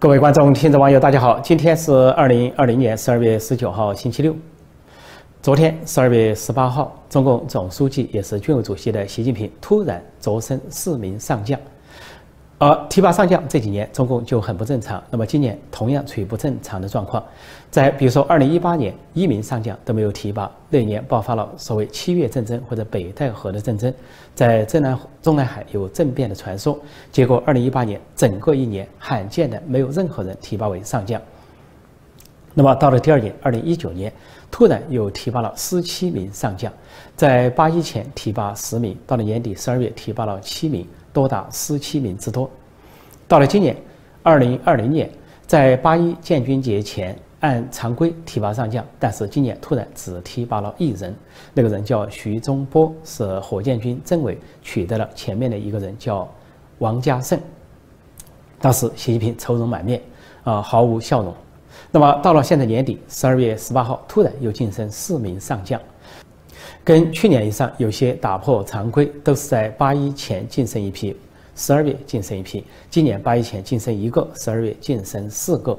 各位观众、听众、网友，大家好！今天是二零二零年十二月十九号，星期六。昨天十二月十八号，中共总书记也是军委主席的习近平突然擢升四名上将。而提拔上将这几年，中共就很不正常。那么今年同样处于不正常的状况，在比如说二零一八年，一名上将都没有提拔，那一年爆发了所谓七月战争或者北戴河的战争，在中南中南海有政变的传说。结果二零一八年整个一年罕见的没有任何人提拔为上将。那么到了第二年，二零一九年，突然又提拔了十七名上将，在八一前提拔十名，到了年底十二月提拔了七名。多达十七名之多。到了今年，二零二零年，在八一建军节前按常规提拔上将，但是今年突然只提拔了一人，那个人叫徐忠波，是火箭军政委取代了前面的一个人叫王家胜。当时习近平愁容满面，啊，毫无笑容。那么到了现在年底，十二月十八号，突然又晋升四名上将。跟去年以上有些打破常规，都是在八一前晋升一批，十二月晋升一批。今年八一前晋升一个，十二月晋升四个。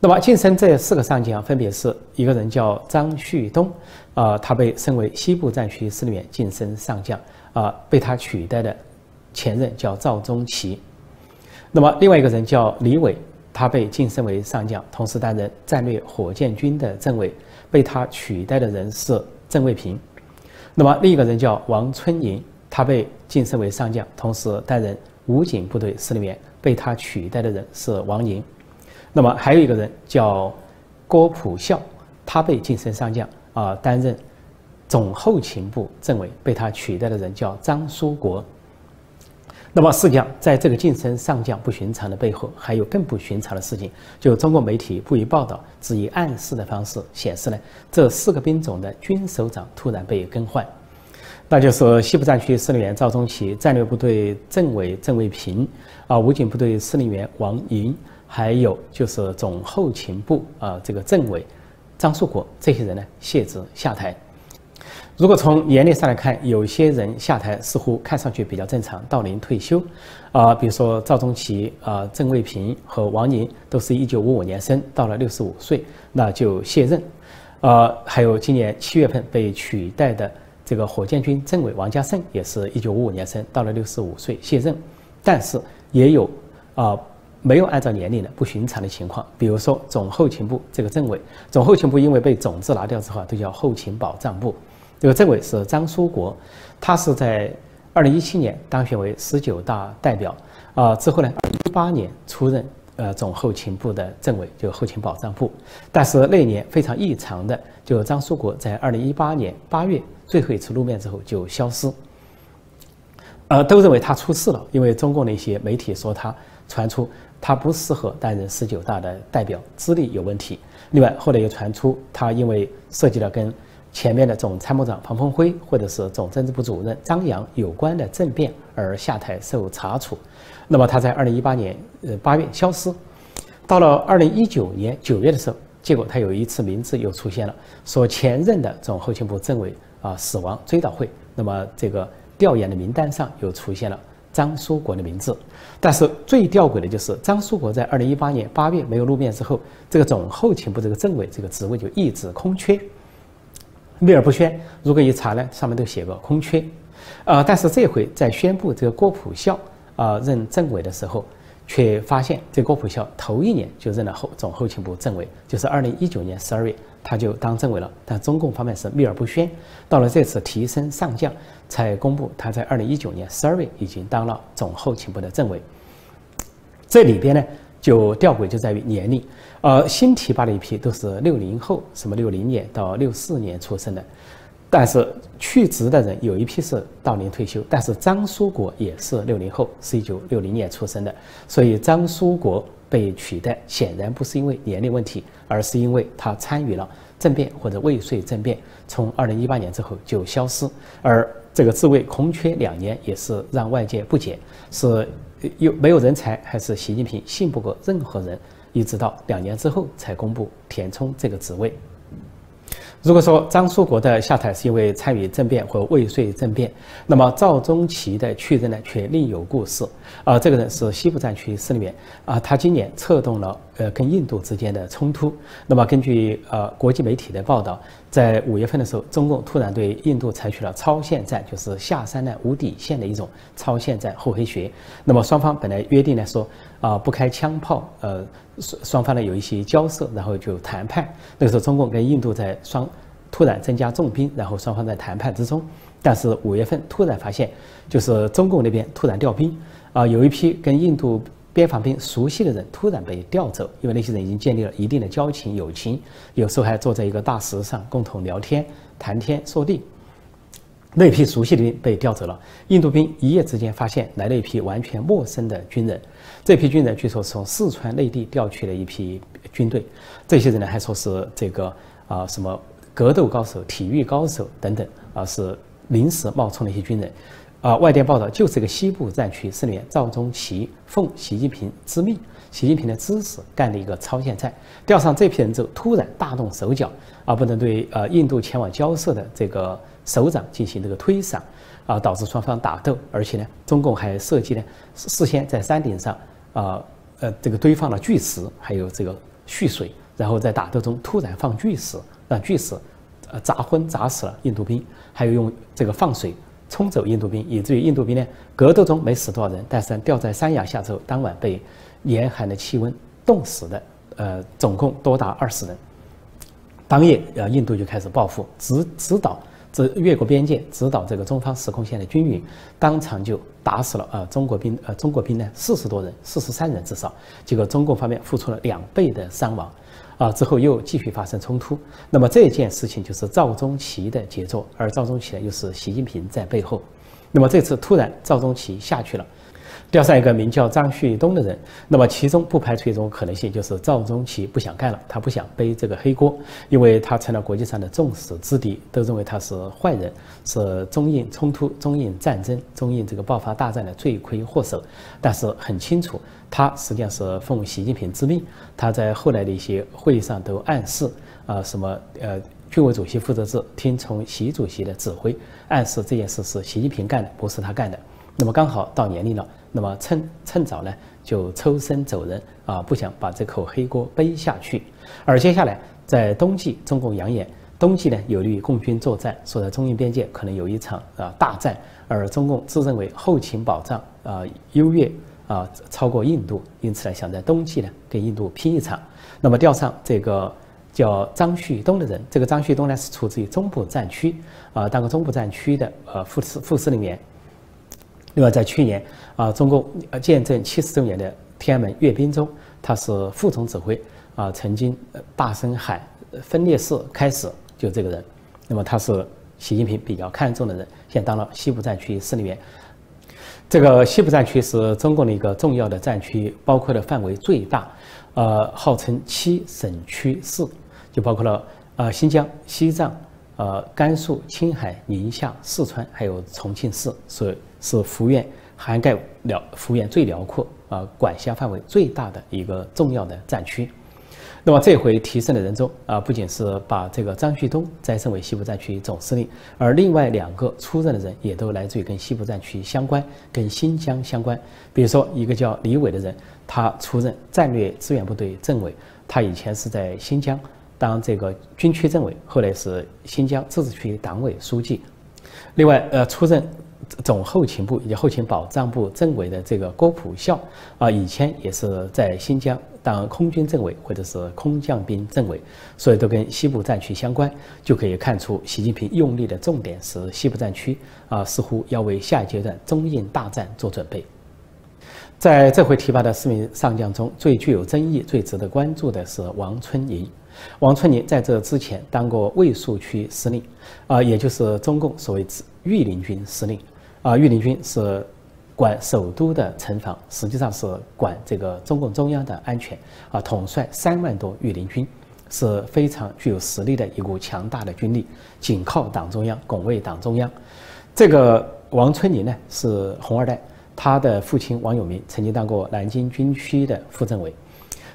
那么晋升这四个上将，分别是一个人叫张旭东，啊，他被升为西部战区司令员，晋升上将，啊，被他取代的前任叫赵宗奇。那么另外一个人叫李伟，他被晋升为上将，同时担任战略火箭军的政委，被他取代的人是。郑卫平，那么另一个人叫王春莹，他被晋升为上将，同时担任武警部队司令员。被他取代的人是王宁。那么还有一个人叫郭普孝，他被晋升上将，啊，担任总后勤部政委。被他取代的人叫张书国。那么，实际上，在这个晋升上将不寻常的背后，还有更不寻常的事情。就中国媒体不予报道，只以暗示的方式显示呢，这四个兵种的军首长突然被更换，那就是西部战区司令员赵宗奇、战略部队政委郑卫平、啊，武警部队司令员王莹，还有就是总后勤部啊这个政委张树国，这些人呢卸职下台。如果从年龄上来看，有些人下台似乎看上去比较正常，到龄退休，啊，比如说赵宗奇、啊郑卫平和王宁都是一九五五年生，到了六十五岁那就卸任，啊，还有今年七月份被取代的这个火箭军政委王家胜也是一九五五年生，到了六十五岁卸任，但是也有啊没有按照年龄的不寻常的情况，比如说总后勤部这个政委，总后勤部因为被总字拿掉之后，都叫后勤保障部。这个政委是张书国，他是在二零一七年当选为十九大代表，啊，之后呢，一八年出任呃总后勤部的政委，就后勤保障部。但是那一年非常异常的，就张书国在二零一八年八月最后一次露面之后就消失，呃，都认为他出事了，因为中共的一些媒体说他传出他不适合担任十九大的代表，资历有问题。另外后来又传出他因为涉及了跟前面的总参谋长彭峰辉，或者是总政治部主任张扬有关的政变而下台受查处，那么他在二零一八年呃八月消失，到了二零一九年九月的时候，结果他有一次名字又出现了，说前任的总后勤部政委啊死亡追悼会，那么这个调研的名单上又出现了张书国的名字，但是最吊诡的就是张书国在二零一八年八月没有露面之后，这个总后勤部这个政委这个职位就一直空缺。秘而不宣，如果一查呢，上面都写个空缺，呃，但是这回在宣布这个郭普孝啊任政委的时候，却发现这郭普孝头一年就任了后总后勤部政委，就是二零一九年十二月他就当政委了，但中共方面是秘而不宣，到了这次提升上将才公布他在二零一九年十二月已经当了总后勤部的政委，这里边呢。就吊诡就在于年龄，呃，新提拔的一批都是六零后，什么六零年到六四年出生的，但是去职的人有一批是到龄退休，但是张书国也是六零后，是一九六零年出生的，所以张书国被取代显然不是因为年龄问题，而是因为他参与了政变或者未遂政变，从二零一八年之后就消失，而这个职位空缺两年也是让外界不解，是。有没有人才，还是习近平信不过任何人？一直到两年之后才公布填充这个职位。如果说张树国的下台是因为参与政变或未遂政变，那么赵忠祺的确认呢却另有故事。啊，这个人是西部战区司令员啊，他今年策动了呃跟印度之间的冲突。那么根据呃国际媒体的报道，在五月份的时候，中共突然对印度采取了超限战，就是下山呢无底线的一种超限战厚黑学。那么双方本来约定呢说啊不开枪炮，呃双双方呢有一些交涉，然后就谈判。那个时候中共跟印度在双突然增加重兵，然后双方在谈判之中。但是五月份突然发现，就是中共那边突然调兵，啊，有一批跟印度边防兵熟悉的人突然被调走，因为那些人已经建立了一定的交情友情，有时候还坐在一个大石上共同聊天谈天说地。那批熟悉的兵被调走了，印度兵一夜之间发现来了一批完全陌生的军人，这批军人据说是从四川内地调去了一批军队，这些人呢还说是这个啊什么格斗高手、体育高手等等啊是。临时冒充的一些军人，啊，外电报道就是这个西部战区司令员赵忠祺奉习近平之命、习近平的支持干的一个超限战。调上这批人之后，突然大动手脚，啊，不能对呃印度前往交涉的这个首长进行这个推搡，啊，导致双方打斗。而且呢，中共还设计呢事先在山顶上啊呃这个堆放了巨石，还有这个蓄水，然后在打斗中突然放巨石，让巨石。呃，砸昏砸死了印度兵，还有用这个放水冲走印度兵，以至于印度兵呢格斗中没死多少人，但是掉在山崖下之后，当晚被严寒的气温冻死的，呃，总共多达二十人。当夜，呃，印度就开始报复，直直捣这越过边界，直捣这个中方实控线的军营，当场就打死了呃中国兵，呃中国兵呢四十多人，四十三人至少，结果中共方面付出了两倍的伤亡。啊，之后又继续发生冲突。那么这件事情就是赵忠祺的杰作，而赵忠祺呢又是习近平在背后。那么这次突然赵忠祺下去了。调上一个名叫张旭东的人，那么其中不排除一种可能性，就是赵忠奇不想干了，他不想背这个黑锅，因为他成了国际上的众矢之的，都认为他是坏人，是中印冲突、中印战争、中印这个爆发大战的罪魁祸首。但是很清楚，他实际上是奉习近平之命，他在后来的一些会议上都暗示啊，什么呃，军委主席负责制，听从习主席的指挥，暗示这件事是习近平干的，不是他干的。那么刚好到年龄了。那么趁趁早呢，就抽身走人啊，不想把这口黑锅背下去。而接下来在冬季，中共扬言冬季呢有利于共军作战，说在中印边界可能有一场啊大战。而中共自认为后勤保障啊优越啊超过印度，因此呢想在冬季呢跟印度拼一场。那么调上这个叫张旭东的人，这个张旭东呢是出自于中部战区啊，当个中部战区的呃副司副司令员。另外，在去年啊，中共建政七十周年的天安门阅兵中，他是副总指挥啊，曾经大声喊“分裂式开始”，就这个人。那么他是习近平比较看重的人，现当了西部战区司令员。这个西部战区是中共的一个重要的战区，包括的范围最大，呃，号称七省区市，就包括了呃新疆、西藏、呃甘肃、青海、宁夏、四川，还有重庆市，所以。是幅员涵盖辽幅员最辽阔啊，管辖范围最大的一个重要的战区。那么这回提升的人中啊，不仅是把这个张旭东再升为西部战区总司令，而另外两个出任的人也都来自于跟西部战区相关、跟新疆相关。比如说一个叫李伟的人，他出任战略支援部队政委，他以前是在新疆当这个军区政委，后来是新疆自治区党委书记。另外，呃，出任。总后勤部以及后勤保障部政委的这个郭普孝啊，以前也是在新疆当空军政委或者是空降兵政委，所以都跟西部战区相关，就可以看出习近平用力的重点是西部战区啊，似乎要为下一阶段中印大战做准备。在这回提拔的四名上将中，最具有争议、最值得关注的是王春宁。王春宁在这之前当过卫戍区司令，啊，也就是中共所谓御林军司令。啊，御林军是管首都的城防，实际上是管这个中共中央的安全。啊，统帅三万多御林军，是非常具有实力的一股强大的军力，紧靠党中央，拱卫党中央。这个王春林呢是红二代，他的父亲王永明曾经当过南京军区的副政委。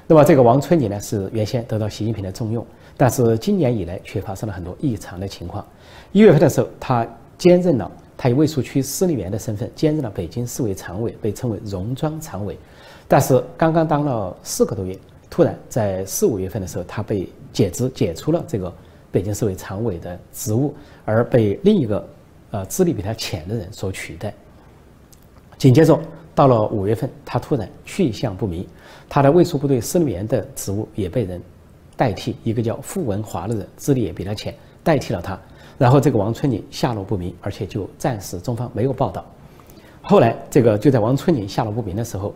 那么这个王春林呢是原先得到习近平的重用，但是今年以来却发生了很多异常的情况。一月份的时候，他兼任了，他以卫戍区司令员的身份兼任了北京市委常委，被称为“戎装常委”。但是刚刚当了四个多月，突然在四五月份的时候，他被解职，解除了这个北京市委常委的职务，而被另一个呃资历比他浅的人所取代。紧接着到了五月份，他突然去向不明，他的卫戍部队司令员的职务也被人代替，一个叫傅文华的人，资历也比他浅，代替了他。然后这个王春宁下落不明，而且就暂时中方没有报道。后来这个就在王春宁下落不明的时候。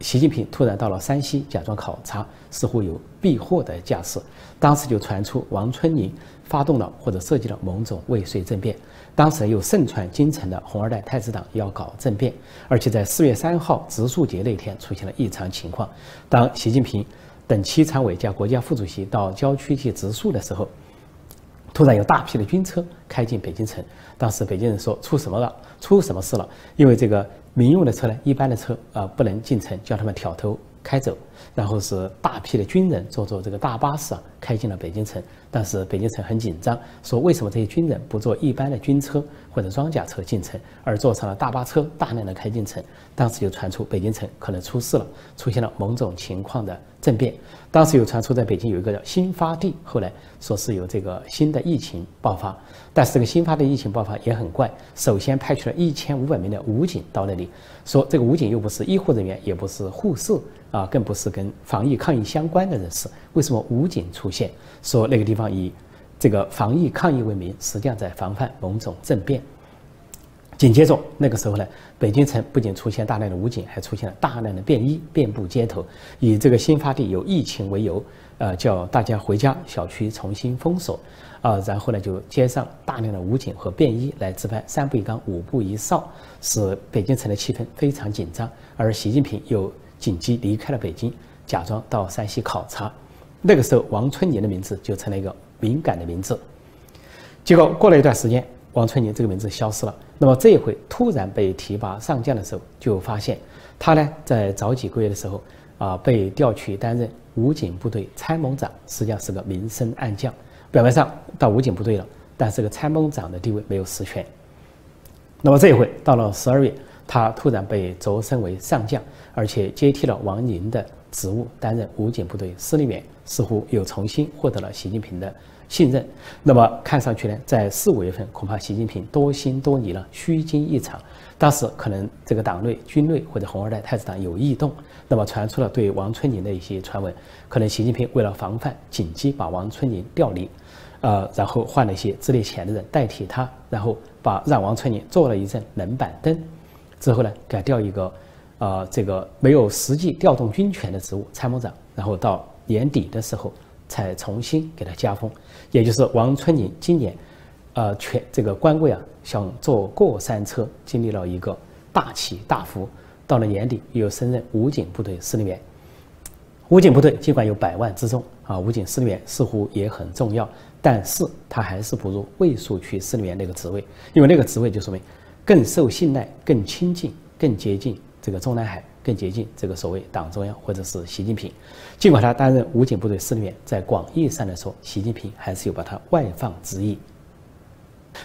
习近平突然到了山西，假装考察，似乎有避祸的架势。当时就传出王春宁发动了或者设计了某种未遂政变。当时又盛传京城的红二代太子党要搞政变，而且在四月三号植树节那天出现了异常情况。当习近平等七常委加国家副主席到郊区去植树的时候，突然有大批的军车开进北京城。当时北京人说出什么了？出什么事了？因为这个。民用的车呢，一般的车啊不能进城，叫他们挑头开走。然后是大批的军人坐坐这个大巴士啊开进了北京城。但是北京城很紧张，说为什么这些军人不坐一般的军车或者装甲车进城，而坐上了大巴车大量的开进城？当时就传出北京城可能出事了，出现了某种情况的政变。当时有传出在北京有一个叫新发地，后来说是有这个新的疫情爆发。但是这个新发的疫情爆发也很怪，首先派去了一千五百名的武警到那里，说这个武警又不是医护人员，也不是护士啊，更不是跟防疫抗疫相关的人士，为什么武警出现？说那个地方以这个防疫抗疫为名，实际上在防范某种政变。紧接着那个时候呢，北京城不仅出现大量的武警，还出现了大量的便衣遍布街头，以这个新发地有疫情为由，呃，叫大家回家，小区重新封锁。啊，然后呢，就接上大量的武警和便衣来值班，三步一岗，五步一哨，使北京城的气氛非常紧张。而习近平又紧急离开了北京，假装到山西考察。那个时候，王春宁的名字就成了一个敏感的名字。结果过了一段时间，王春宁这个名字消失了。那么这一回突然被提拔上将的时候，就发现他呢，在早几个月的时候啊，被调去担任武警部队参谋长，实际上是个明升暗降。表面上到武警部队了，但这个参谋长的地位没有实权。那么这一回到了十二月，他突然被擢升为上将，而且接替了王宁的职务，担任武警部队司令员，似乎又重新获得了习近平的信任。那么看上去呢，在四五月份，恐怕习近平多心多疑了，虚惊一场。当时可能这个党内、军内或者红二代太子党有异动，那么传出了对王春宁的一些传闻，可能习近平为了防范，紧急把王春宁调离。呃，然后换了一些资历浅的人代替他，然后把让王春宁做了一阵冷板凳，之后呢，改调一个，呃，这个没有实际调动军权的职务参谋长，然后到年底的时候才重新给他加封，也就是王春宁今年，呃，全这个官位啊，像坐过山车，经历了一个大起大伏，到了年底又升任武警部队司令员。武警部队尽管有百万之众啊，武警司令员似乎也很重要。但是他还是不如卫戍区司令员那个职位，因为那个职位就说明更受信赖、更亲近、更接近这个中南海、更接近这个所谓党中央或者是习近平。尽管他担任武警部队司令员，在广义上来说，习近平还是有把他外放之意。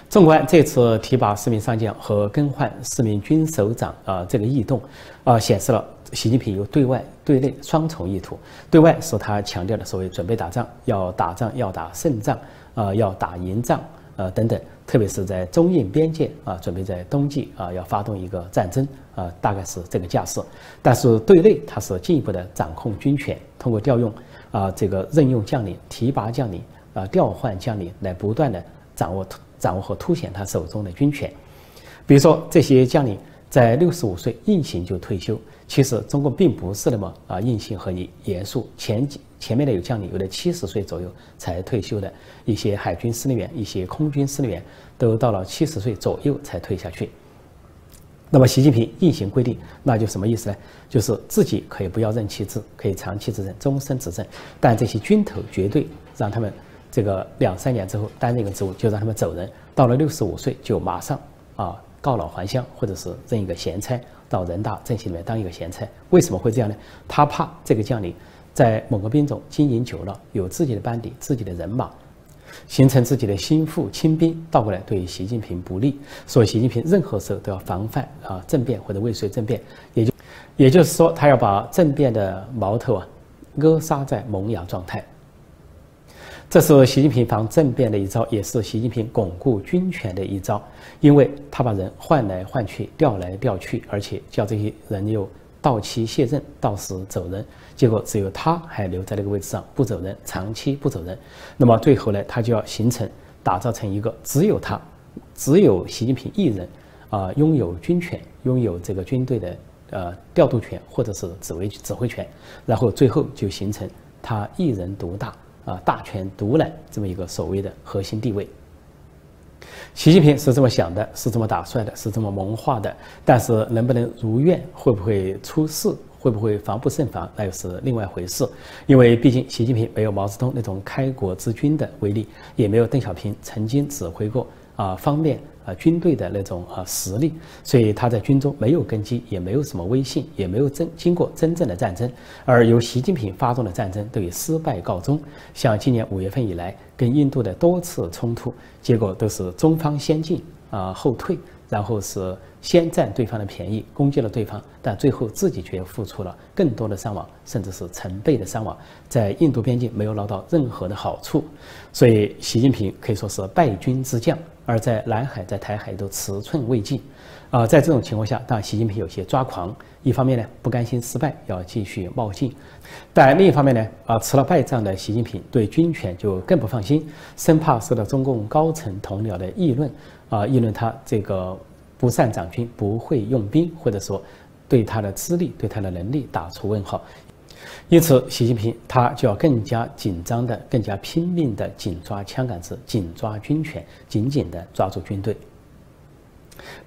纵观这次提拔四名上将和更换四名军首长啊，这个异动啊，显示了习近平有对外对内双重意图。对外是他强调的所谓准备打仗，要打仗要打胜仗啊，要打赢仗呃等等。特别是在中印边界啊，准备在冬季啊要发动一个战争啊，大概是这个架势。但是对内他是进一步的掌控军权，通过调用啊这个任用将领、提拔将领啊调换将领来不断的掌握。掌握和凸显他手中的军权，比如说这些将领在六十五岁硬性就退休，其实中共并不是那么啊硬性和严肃。前几前面的有将领有的七十岁左右才退休的，一些海军司令员、一些空军司令员都到了七十岁左右才退下去。那么习近平硬性规定，那就什么意思呢？就是自己可以不要任期制，可以长期执政、终身执政，但这些军头绝对让他们。这个两三年之后担任一个职务，就让他们走人。到了六十五岁，就马上啊告老还乡，或者是任一个闲差到人大政协里面当一个闲差。为什么会这样呢？他怕这个将领在某个兵种经营久了，有自己的班底、自己的人马，形成自己的心腹亲兵，倒过来对习近平不利。所以，习近平任何时候都要防范啊政变或者未遂政变，也就也就是说，他要把政变的矛头啊扼杀在萌芽状态。这是习近平防政变的一招，也是习近平巩固军权的一招，因为他把人换来换去、调来调去，而且叫这些人又到期卸任、到时走人，结果只有他还留在那个位置上不走人，长期不走人。那么最后呢，他就要形成、打造成一个只有他、只有习近平一人啊拥有军权、拥有这个军队的呃调度权或者是指挥指挥权，然后最后就形成他一人独大。啊，大权独揽这么一个所谓的核心地位，习近平是这么想的，是这么打算的，是这么谋划的。但是能不能如愿，会不会出事，会不会防不胜防，那又是另外一回事。因为毕竟习近平没有毛泽东那种开国之君的威力，也没有邓小平曾经指挥过啊方面。军队的那种啊实力，所以他在军中没有根基，也没有什么威信，也没有真经过真正的战争。而由习近平发动的战争都以失败告终。像今年五月份以来跟印度的多次冲突，结果都是中方先进啊后退，然后是先占对方的便宜，攻击了对方，但最后自己却付出了更多的伤亡，甚至是成倍的伤亡，在印度边境没有捞到任何的好处。所以习近平可以说是败军之将。而在南海、在台海都尺寸未尽，啊，在这种情况下，当习近平有些抓狂。一方面呢，不甘心失败，要继续冒进；但另一方面呢，啊，吃了败仗的习近平对军权就更不放心，生怕受到中共高层同僚的议论，啊，议论他这个不善掌军、不会用兵，或者说对他的资历、对他的能力打出问号。因此，习近平他就要更加紧张的、更加拼命的紧抓枪杆子，紧抓军权，紧紧的抓住军队。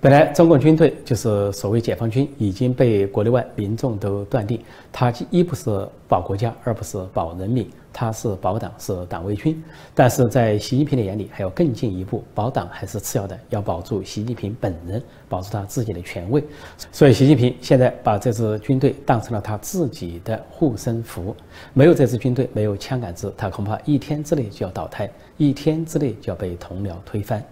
本来中共军队就是所谓解放军，已经被国内外民众都断定，它一不是保国家，二不是保人民，它是保党，是党卫军。但是在习近平的眼里，还要更进一步，保党还是次要的，要保住习近平本人，保住他自己的权位。所以，习近平现在把这支军队当成了他自己的护身符。没有这支军队，没有枪杆子，他恐怕一天之内就要倒台，一天之内就要被同僚推翻。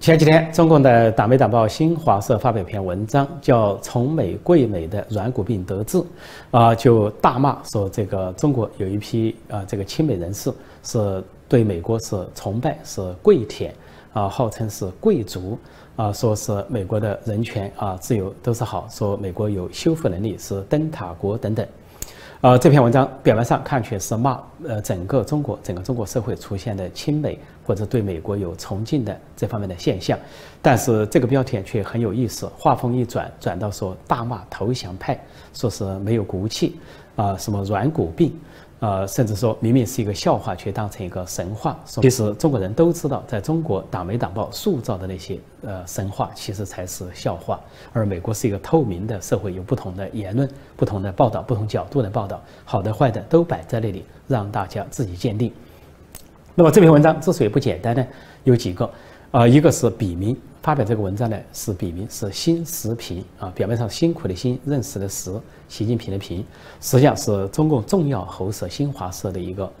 前几天，中共的党媒党报新华社发表一篇文章，叫《从美贵美的软骨病得治》，啊，就大骂说这个中国有一批啊这个亲美人士是对美国是崇拜是跪舔，啊，号称是贵族，啊，说是美国的人权啊自由都是好，说美国有修复能力是灯塔国等等。呃，这篇文章表面上看去是骂呃整个中国整个中国社会出现的亲美或者对美国有崇敬的这方面的现象，但是这个标题却很有意思，话锋一转，转到说大骂投降派，说是没有骨气，啊什么软骨病。呃，甚至说明明是一个笑话，却当成一个神话。其实中国人都知道，在中国党媒党报塑造的那些呃神话，其实才是笑话。而美国是一个透明的社会，有不同的言论、不同的报道、不同角度的报道，好的坏的都摆在那里，让大家自己鉴定。那么这篇文章之所以不简单呢，有几个。啊，一个是笔名，发表这个文章呢是笔名，是新时平啊，表面上辛苦的辛，认识的识，习近平的平，实际上是中共重要喉舌新华社的一个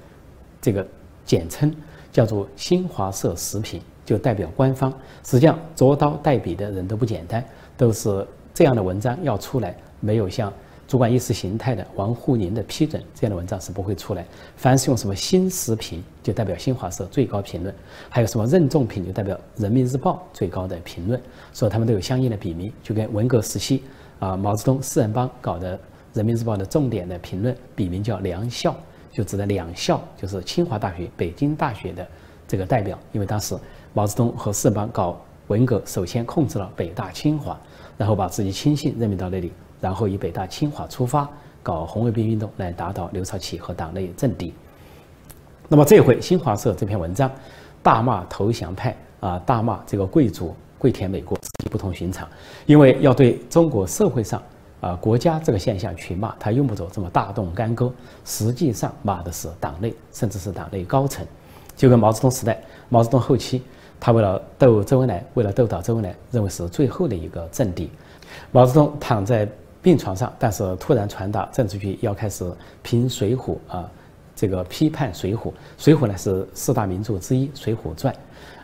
这个简称，叫做新华社时评，就代表官方。实际上，着刀代笔的人都不简单，都是这样的文章要出来，没有像。主管意识形态的王沪宁的批准，这样的文章是不会出来。凡是用什么新时评，就代表新华社最高评论；还有什么任重评，就代表人民日报最高的评论。所以他们都有相应的笔名，就跟文革时期啊毛泽东四人帮搞的人民日报的重点的评论，笔名叫两校，就指的两校，就是清华大学、北京大学的这个代表。因为当时毛泽东和四人帮搞文革，首先控制了北大、清华，然后把自己亲信任命到那里。然后以北大、清华出发，搞红卫兵运动来打倒刘少奇和党内政敌。那么这回新华社这篇文章，大骂投降派啊，大骂这个贵族跪舔美国，不同寻常。因为要对中国社会上啊国家这个现象去骂，他用不着这么大动干戈。实际上骂的是党内，甚至是党内高层。就跟毛泽东时代，毛泽东后期，他为了斗周恩来，为了斗倒周恩来，认为是最后的一个政敌。毛泽东躺在病床上，但是突然传达政治局要开始评《水浒》啊，这个批判《水浒》。《水浒》呢是四大名著之一，《水浒传》。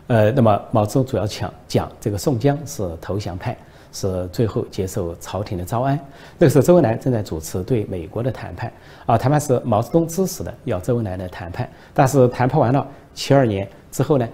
呃，那么毛泽东主要讲讲这个宋江是投降派，是最后接受朝廷的招安。那个时候，周恩来正在主持对美国的谈判啊，谈判是毛泽东支持的，要周恩来来谈判。但是谈判完了，七二年之后呢？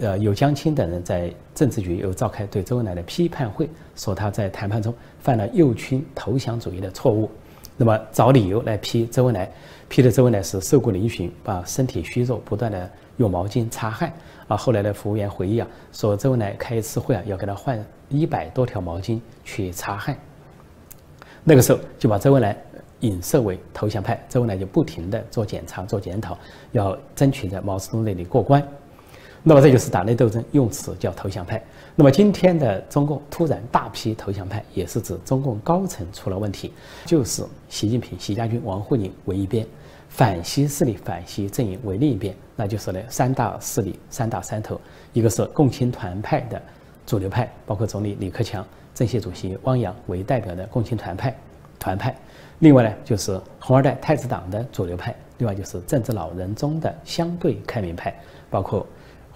呃，有江青等人在政治局又召开对周恩来的批判会，说他在谈判中犯了右倾投降主义的错误，那么找理由来批周恩来，批的周恩来是瘦骨嶙峋，把身体虚弱，不断的用毛巾擦汗啊。后来的服务员回忆啊，说周恩来开一次会啊，要给他换一百多条毛巾去擦汗。那个时候就把周恩来影射为投降派，周恩来就不停的做检查、做检讨，要争取在毛泽东那里过关。那么这就是党内斗争，用词叫投降派。那么今天的中共突然大批投降派，也是指中共高层出了问题，就是习近平、习家军、王沪宁为一边，反西势力、反西阵营为另一边，那就是呢三大势力、三大山头，一个是共青团派的主流派，包括总理李克强、政协主席汪洋为代表的共青团派团派；另外呢就是红二代太子党的主流派；另外就是政治老人中的相对开明派，包括。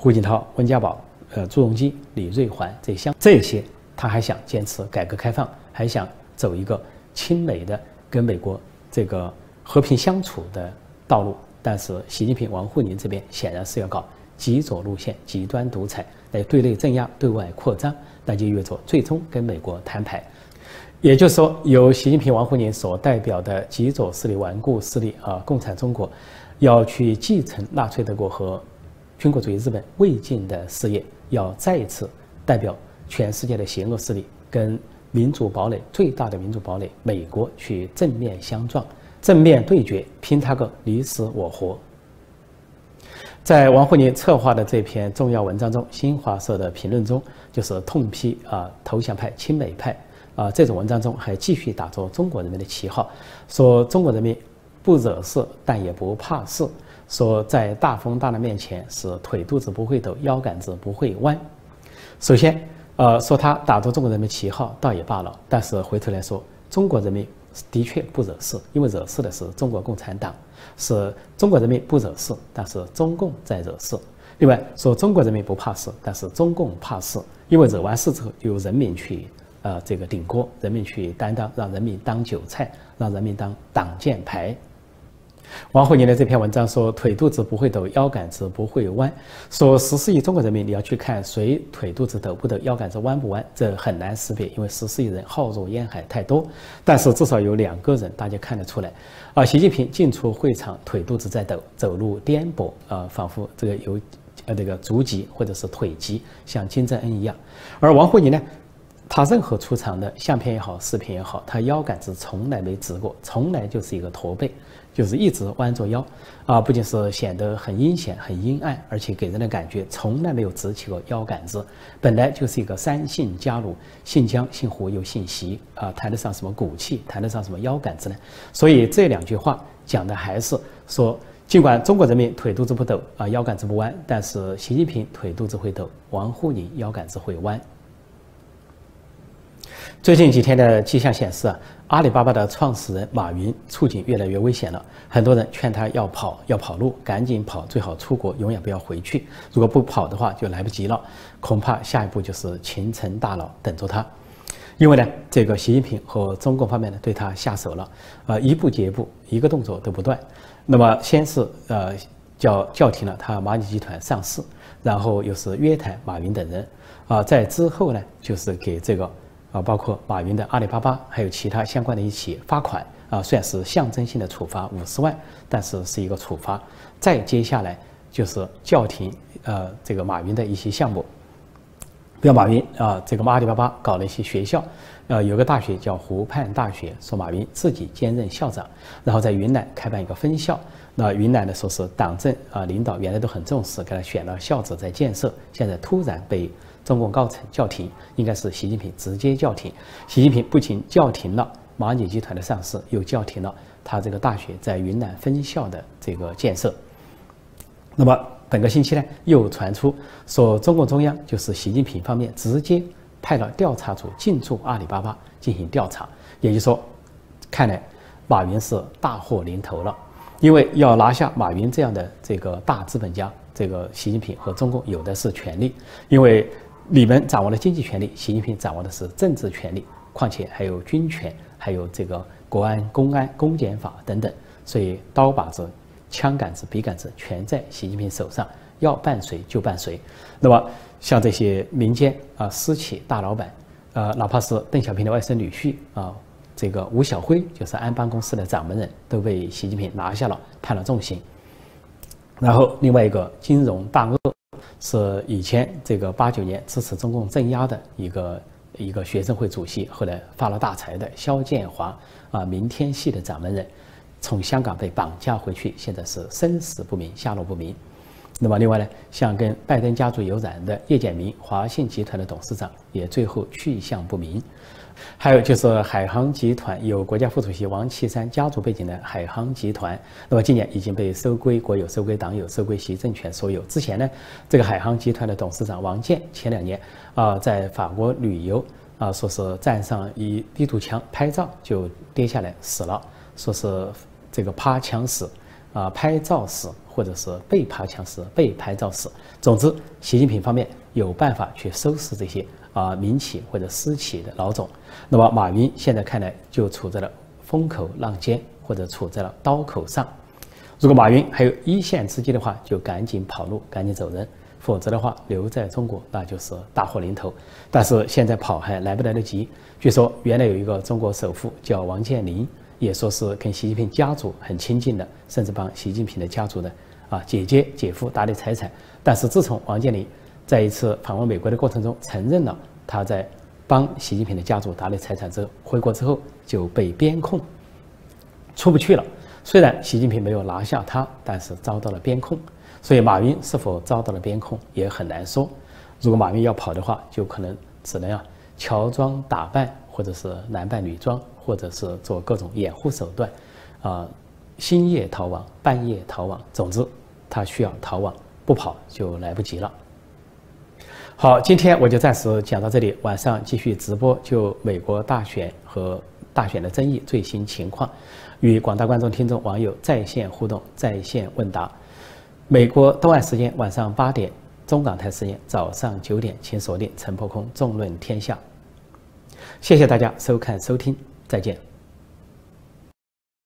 胡锦涛、温家宝、呃朱镕基、李瑞环这些，这些他还想坚持改革开放，还想走一个亲美的跟美国这个和平相处的道路。但是习近平、王沪宁这边显然是要搞极左路线、极端独裁，来对内镇压、对外扩张，那就意味着最终跟美国摊牌。也就是说，由习近平、王沪宁所代表的极左势力、顽固势力啊，共产中国，要去继承纳粹德国和。军国主义日本未尽的事业，要再一次代表全世界的邪恶势力，跟民主堡垒最大的民主堡垒美国去正面相撞、正面对决，拼他个你死我活。在王沪宁策划的这篇重要文章中，新华社的评论中就是痛批啊投降派、亲美派啊这种文章中还继续打着中国人民的旗号，说中国人民不惹事，但也不怕事。说在大风大浪面前是腿肚子不会抖，腰杆子不会弯。首先，呃，说他打着中国人民旗号倒也罢了，但是回头来说，中国人民的确不惹事，因为惹事的是中国共产党，是中国人民不惹事，但是中共在惹事。另外说中国人民不怕事，但是中共怕事，因为惹完事之后由人民去呃这个顶锅，人民去担当，让人民当韭菜，让人民当挡箭牌。王沪宁的这篇文章说：“腿肚子不会抖，腰杆子不会弯。”说十四亿中国人民，你要去看谁腿肚子抖不抖，腰杆子弯不弯，这很难识别，因为十四亿人浩如烟海，太多。但是至少有两个人，大家看得出来。啊，习近平进出会场，腿肚子在抖，走路颠簸，啊，仿佛这个有，呃，这个足疾或者是腿疾，像金正恩一样。而王沪宁呢？他任何出场的相片也好，视频也好，他腰杆子从来没直过，从来就是一个驼背，就是一直弯着腰，啊，不仅是显得很阴险、很阴暗，而且给人的感觉从来没有直起过腰杆子。本来就是一个三姓家奴，姓姜、姓胡又姓习，啊，谈得上什么骨气，谈得上什么腰杆子呢？所以这两句话讲的还是说，尽管中国人民腿肚子不抖啊，腰杆子不弯，但是习近平腿肚子会抖，王沪宁腰杆子会弯。最近几天的迹象显示啊，阿里巴巴的创始人马云处境越来越危险了。很多人劝他要跑，要跑路，赶紧跑，最好出国，永远不要回去。如果不跑的话，就来不及了，恐怕下一步就是秦城大佬等着他。因为呢，这个习近平和中共方面呢对他下手了，呃，一步接一步，一个动作都不断。那么先是呃叫叫停了他蚂蚁集团上市，然后又是约谈马云等人，啊，在之后呢就是给这个。啊，包括马云的阿里巴巴，还有其他相关的一起罚款啊，算是象征性的处罚五十万，但是是一个处罚。再接下来就是叫停呃这个马云的一些项目，比如马云啊，这个阿里巴巴搞了一些学校，呃，有个大学叫湖畔大学，说马云自己兼任校长，然后在云南开办一个分校。那云南的，说是党政啊领导原来都很重视，给他选了校址在建设，现在突然被。中共高层叫停，应该是习近平直接叫停。习近平不仅叫停了蚂蚁集团的上市，又叫停了他这个大学在云南分校的这个建设。那么本个星期呢，又传出说中共中央就是习近平方面直接派了调查组进驻阿里巴巴进行调查，也就是说看来马云是大祸临头了，因为要拿下马云这样的这个大资本家，这个习近平和中共有的是权力，因为你们掌握了经济权力，习近平掌握的是政治权力，况且还有军权，还有这个国安、公安、公检法等等，所以刀把子、枪杆子、笔杆子全在习近平手上，要办谁就办谁。那么像这些民间啊私企大老板，呃，哪怕是邓小平的外甥女婿啊。这个吴晓辉就是安邦公司的掌门人，都被习近平拿下了，判了重刑。然后另外一个金融大鳄，是以前这个八九年支持中共镇压的一个一个学生会主席，后来发了大财的肖建华啊，明天系的掌门人，从香港被绑架回去，现在是生死不明，下落不明。那么另外呢，像跟拜登家族有染的叶简明，华信集团的董事长，也最后去向不明。还有就是海航集团有国家副主席王岐山家族背景的海航集团，那么今年已经被收归国有、收归党有、收归习政权所有。之前呢，这个海航集团的董事长王健前两年啊在法国旅游啊，说是站上一地图墙拍照就跌下来死了，说是这个趴墙死啊，拍照死，或者是被趴墙死、被拍照死。总之，习近平方面有办法去收拾这些。啊，民企或者私企的老总，那么马云现在看来就处在了风口浪尖，或者处在了刀口上。如果马云还有一线之机的话，就赶紧跑路，赶紧走人；否则的话，留在中国那就是大祸临头。但是现在跑还来不来得及。据说原来有一个中国首富叫王健林，也说是跟习近平家族很亲近的，甚至帮习近平的家族的啊姐姐、姐夫打理财产。但是自从王健林。在一次访问美国的过程中，承认了他在帮习近平的家族打理财产之后，回国之后就被边控，出不去了。虽然习近平没有拿下他，但是遭到了边控。所以马云是否遭到了边控也很难说。如果马云要跑的话，就可能只能啊乔装打扮，或者是男扮女装，或者是做各种掩护手段，啊，星夜逃亡，半夜逃亡。总之，他需要逃亡，不跑就来不及了。好，今天我就暂时讲到这里。晚上继续直播，就美国大选和大选的争议最新情况，与广大观众、听众、网友在线互动、在线问答。美国东岸时间晚上八点，中港台时间早上九点，请锁定陈破空纵论天下。谢谢大家收看收听，再见。